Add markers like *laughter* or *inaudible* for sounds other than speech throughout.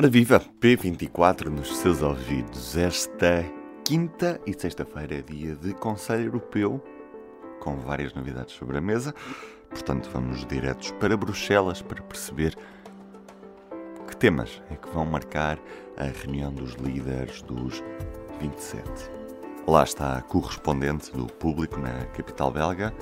Ora viva, P24 nos seus ouvidos. Esta quinta e sexta-feira é dia de Conselho Europeu, com várias novidades sobre a mesa. Portanto, vamos diretos para Bruxelas para perceber que temas é que vão marcar a reunião dos líderes dos 27. Lá está a correspondente do público na capital belga,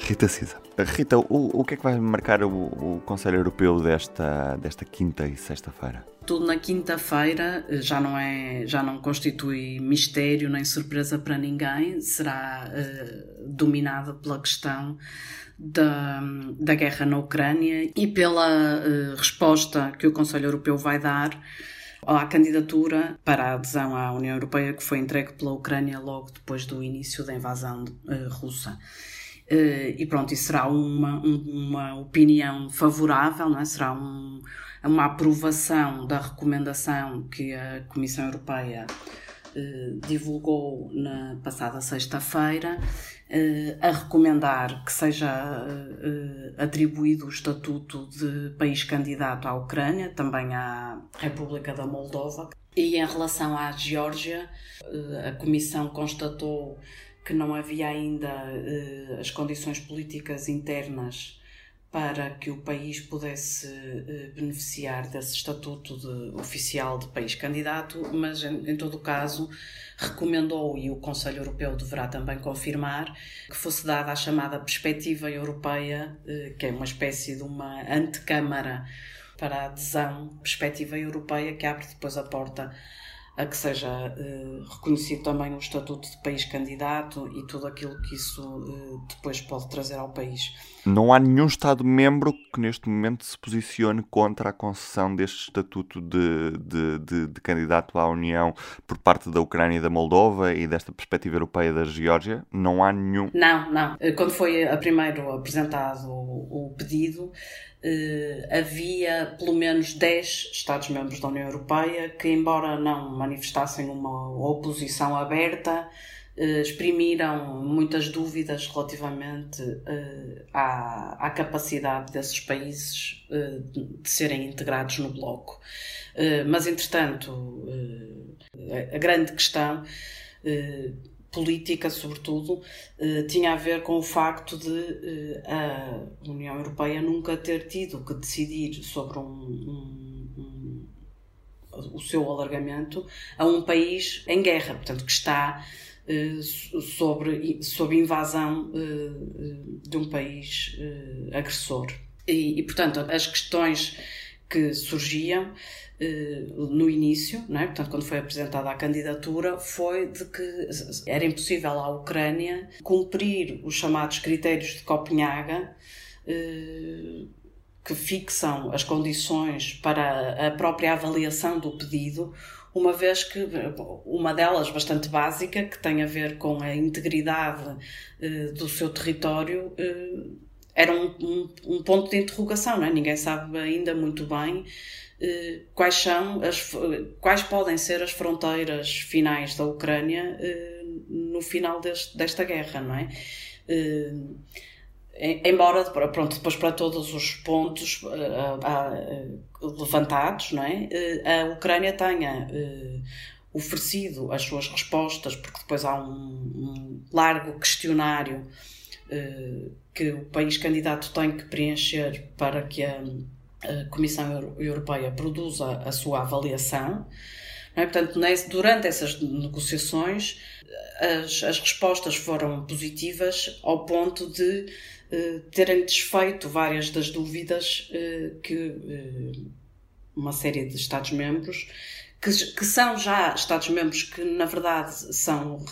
Rita Cisa. Rita, o, o que é que vai marcar o, o Conselho Europeu desta, desta quinta e sexta-feira? Tudo na quinta-feira já não é, já não constitui mistério nem surpresa para ninguém. Será uh, dominada pela questão da, da guerra na Ucrânia e pela uh, resposta que o Conselho Europeu vai dar à candidatura para a adesão à União Europeia que foi entregue pela Ucrânia logo depois do início da invasão uh, russa. Uh, e pronto, isso será uma, um, uma opinião favorável, não é? será um, uma aprovação da recomendação que a Comissão Europeia uh, divulgou na passada sexta-feira, uh, a recomendar que seja atribuído o estatuto de país candidato à Ucrânia, também à República da Moldova. E em relação à Geórgia, a Comissão constatou que não havia ainda uh, as condições políticas internas para que o país pudesse uh, beneficiar desse estatuto de oficial de país candidato, mas em, em todo o caso recomendou, e o Conselho Europeu deverá também confirmar, que fosse dada a chamada perspectiva europeia, uh, que é uma espécie de uma antecâmara para a adesão, perspectiva europeia, que abre depois a porta a que seja uh, reconhecido também o estatuto de país candidato e tudo aquilo que isso uh, depois pode trazer ao país. Não há nenhum Estado-membro que neste momento se posicione contra a concessão deste estatuto de, de, de, de, candidato à União por parte da Ucrânia e da Moldova e desta perspectiva europeia da Geórgia? Não há nenhum. Não, não. Eh, quando foi a primeiro apresentado o, pedido, eh, havia pelo menos 10 Estados-membros da União Europeia que, embora não manifestassem uma oposição aberta, exprimiram muitas dúvidas relativamente eh, à, à, capacidade desses países de serem integrados no bloco. mas, entretanto, a grande questão política, sobretudo, eh, tinha a ver com o facto de eh, a União Europeia nunca ter tido que decidir sobre um, um, um, o seu alargamento a um país em guerra, portanto, que está eh, sobre, sob invasão de um país agressor. E, e, portanto, as questões que surgiam eh, no início, não é? portanto, quando foi apresentada a candidatura, foi de que era impossível à Ucrânia cumprir os chamados critérios de Copenhaga, eh, que fixam as condições para a própria avaliação do pedido, uma vez que uma delas bastante básica, que tem a ver com a integridade eh, do seu território, era um, um, um ponto de interrogação, não é? Ninguém sabe ainda muito bem eh, quais são as, quais podem ser as fronteiras finais da Ucrânia eh, no final deste, desta guerra, não é? Eh, embora, pronto, depois para todos os pontos levantados, não é? A Ucrânia tenha oferecido as suas respostas, porque depois há um, um largo questionário que o país candidato tem que preencher para que a a Comissão Europeia produza a sua avaliação. É? Portanto, durante essas negociações, as, as, respostas foram positivas ao ponto de uh, terem desfeito várias das dúvidas uh, que uh, uma série de Estados-membros, que, que, são já Estados-membros que, na verdade, são,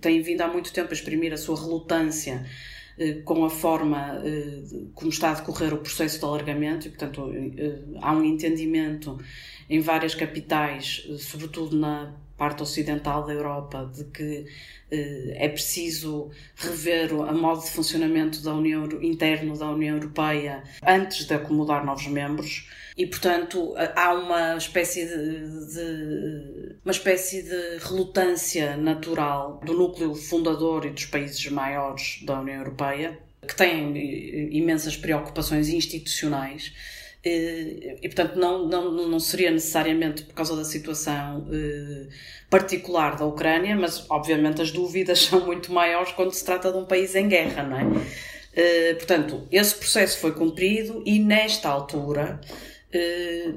têm vindo há muito tempo a exprimir a sua relutância com a forma como está a decorrer o processo de alargamento e, portanto, há um entendimento em várias capitais, sobretudo na parte ocidental da Europa, de que é preciso rever a modo de funcionamento da União interno da União Europeia antes de acomodar novos membros. E portanto há uma espécie de, de, uma espécie de relutância natural do núcleo fundador e dos países maiores da União Europeia que têm imensas preocupações institucionais e, portanto, não, não, não seria necessariamente por causa da situação eh, particular da Ucrânia, mas obviamente as dúvidas *laughs* são muito maiores quando se trata de um país em guerra, não é? Eh, portanto, esse processo foi cumprido e nesta altura eh,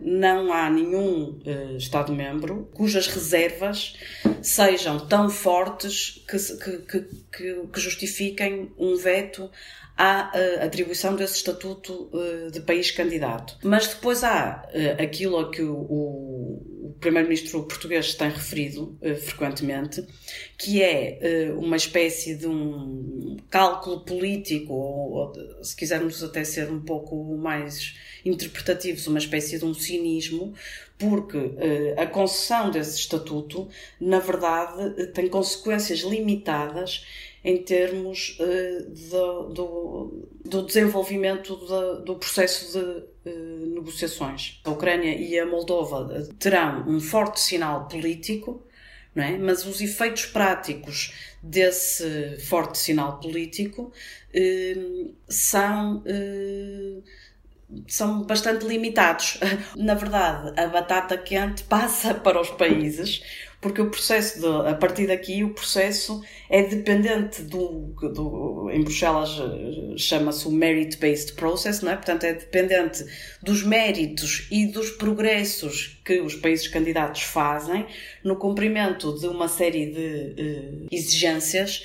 não há nenhum Estado-membro cujas reservas sejam tão fortes que, que, que, que justifiquem um veto à uh, atribuição desse estatuto de país candidato. Mas depois há aquilo a que o, o primeiro-ministro português tem referido frequentemente, que é uma espécie de um cálculo político, ou, ou, se quisermos até ser um pouco mais interpretativos, uma espécie de um cinismo, porque a concessão desse estatuto, na verdade, tem consequências limitadas em termos uh, do, do, do, desenvolvimento de, do processo de negociações. A Ucrânia e a Moldova eh, terão um forte sinal político, é? mas os efeitos práticos desse forte sinal político uh, são são bastante limitados. *laughs* Na verdade, a batata quente passa *laughs* para os países porque o processo, de, a partir daqui, o processo é dependente do, do em Bruxelas eh, chama-se o merit-based process, não é? Portanto, é dependente dos méritos e dos progressos que os países candidatos fazem no cumprimento de uma série de uh, exigências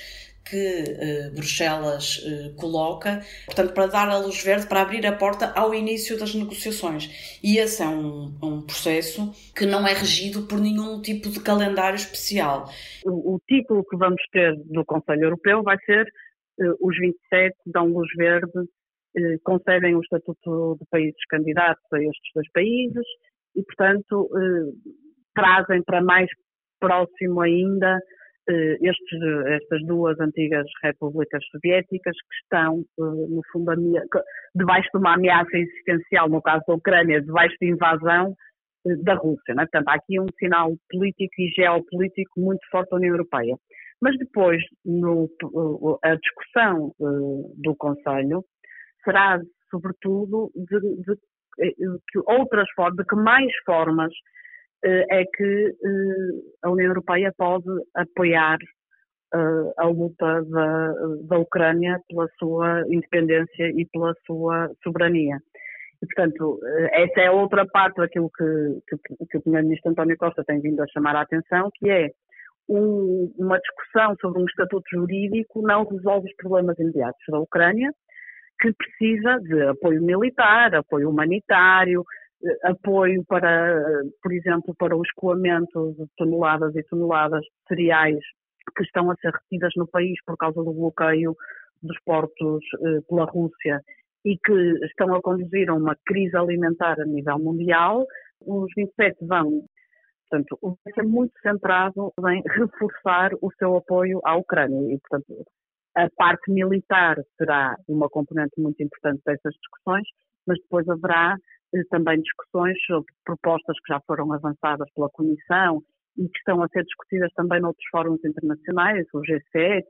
que uh, Bruxelas uh, coloca, portanto, para dar a luz verde, para abrir a porta ao início das negociações. E esse é um, um processo que não é regido por nenhum tipo de calendário especial. O, o título que vamos ter do Conselho Europeu vai ser uh, os 27 dão luz verde, concedem o estatuto de países candidatos a estes dois países e, portanto, trazem para mais próximo ainda estes, estas duas antigas repúblicas soviéticas que estão, eh, no fundo, debaixo de uma ameaça existencial, no caso da Ucrânia, debaixo de invasão eh, da Rússia. Né? Portanto, há aqui um sinal político e geopolítico muito forte da União Europeia. Mas depois, no, a discussão do Conselho será, sobretudo, de, de, de outras formas, de que mais formas eh, é que eh, a União Europeia pode apoiar eh, a luta da, da Ucrânia pela sua independência e pela sua soberania. E, portanto, essa é outra parte daquilo que, que, que o Primeiro-Ministro António Costa tem vindo a chamar a atenção, que é um, uma discussão sobre um estatuto jurídico não resolve os problemas imediatos da Ucrânia, que precisa de apoio militar, apoio humanitário, apoio para, por exemplo, para o escoamento de toneladas e toneladas de cereais que estão a ser retidas no país por causa do bloqueio dos portos eh, pela Rússia e que estão a conduzir a uma crise alimentar a nível mundial, os 27 vão, portanto, vai ser muito centrado em reforçar o seu apoio à Ucrânia e, portanto, a parte militar será uma componente muito importante dessas discussões, mas depois haverá eh, também discussões sobre propostas que já foram avançadas pela Comissão e que estão a ser discutidas também noutros fóruns internacionais, o G7,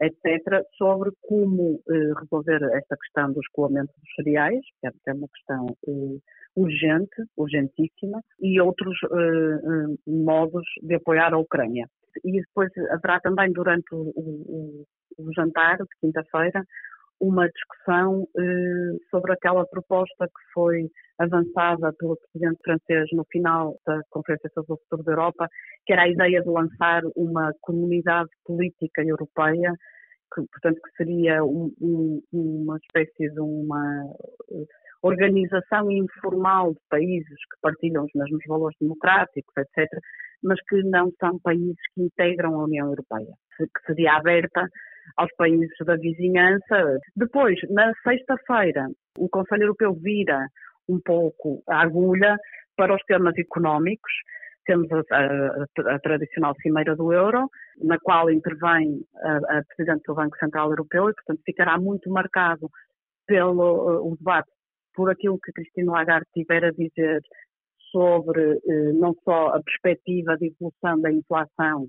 etc., sobre como eh, resolver esta questão do escoamento dos cereais, que é uma questão eh, urgente, urgentíssima, e outros eh, eh, modos de apoiar a Ucrânia. E depois haverá também durante o, o, o jantar de quinta-feira uma discussão eh, sobre aquela proposta que foi avançada pelo presidente francês no final da Conferência sobre o Futuro da Europa, que era a ideia de lançar uma comunidade política europeia, que, portanto, que seria um, um, uma espécie de uma organização informal de países que partilham os mesmos valores democráticos, etc., mas que não são países que integram a União Europeia, que seria aberta aos países da vizinhança. Depois, na sexta-feira, o Conselho Europeu vira um pouco a agulha para os temas económicos. Temos a, a, a tradicional Cimeira do Euro, na qual intervém a, a Presidente do Banco Central Europeu e, portanto, ficará muito marcado pelo o debate por aquilo que Cristina Lagarde tiver a dizer sobre eh, não só a perspectiva de evolução da inflação,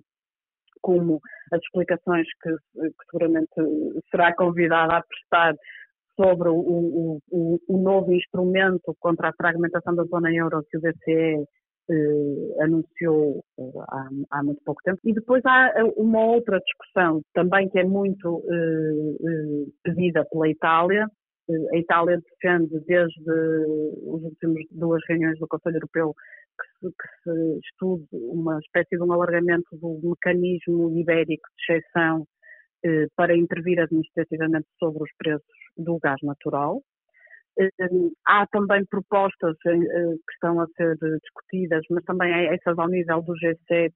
como as explicações que, que seguramente será convidada a prestar sobre o, o, o, novo instrumento contra a fragmentação da zona euro que o BCE eh, anunciou eh, há, há, muito pouco tempo. E depois há eh, uma outra discussão também que é muito eh pedida pela Itália. Eh, a Itália defende desde as últimas duas reuniões do Conselho Europeu que se, que se estude uma espécie de um alargamento do mecanismo ibérico de exceção para intervir administrativamente sobre os preços do gás natural. Há também propostas eh, que estão a ser discutidas, mas também essas ao nível do G7,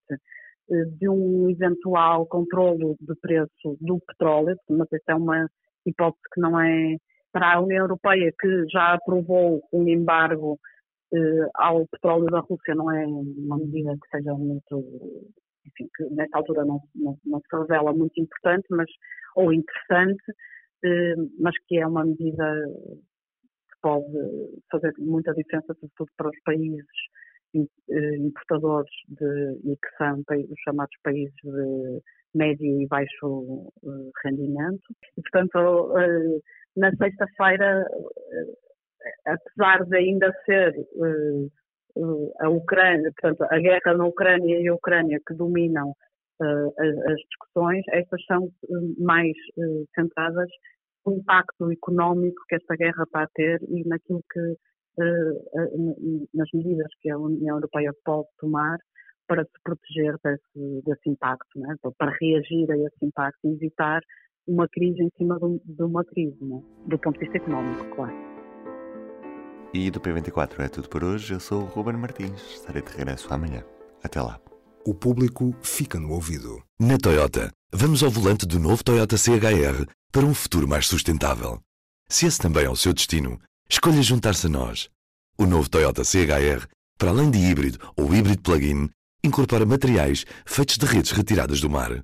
eh, de um eventual controle de preço do petróleo, mas essa é uma hipótese que não é para a União Europeia, que já aprovou um embargo eh, ao petróleo da Rússia, não é uma medida que seja muito, enfim, que nesta altura não, não, não se revela muito importante, mas ou interessante, mas que é uma medida pode fazer muita diferença, sobretudo para os países eh, importadores de, e que são os chamados países de médio e baixo eh, rendimento. E, portanto, eh, na sexta-feira, apesar de ainda ser a Ucrânia, portanto, a guerra na Ucrânia e a Ucrânia que dominam as discussões, estas são mais centradas o impacto económico que esta guerra está a ter e naquilo que, nas medidas que a União Europeia pode tomar para se proteger desse, desse impacto, né? para reagir a esse impacto e evitar uma crise em cima de, de uma crise, né? do ponto de vista económico, claro. E do P24 é tudo por hoje. Eu sou o Ruben Martins. Estarei de regresso amanhã. Até lá. O público fica no ouvido. Na Toyota, vamos ao volante do novo Toyota CHR para um futuro mais sustentável. Se esse também é o seu destino, escolha juntar-se a nós. O novo Toyota CHR, para além de híbrido ou híbrido plug-in, incorpora materiais feitos de redes retiradas do mar.